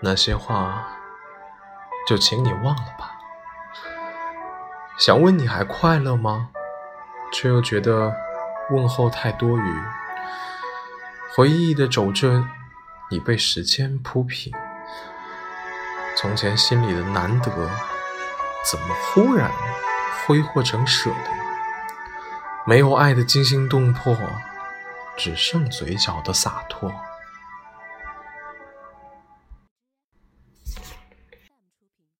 那些话，就请你忘了吧。想问你还快乐吗？却又觉得问候太多余。回忆的走着，已被时间铺平。从前心里的难得，怎么忽然挥霍成舍得？没有爱的惊心动魄，只剩嘴角的洒脱。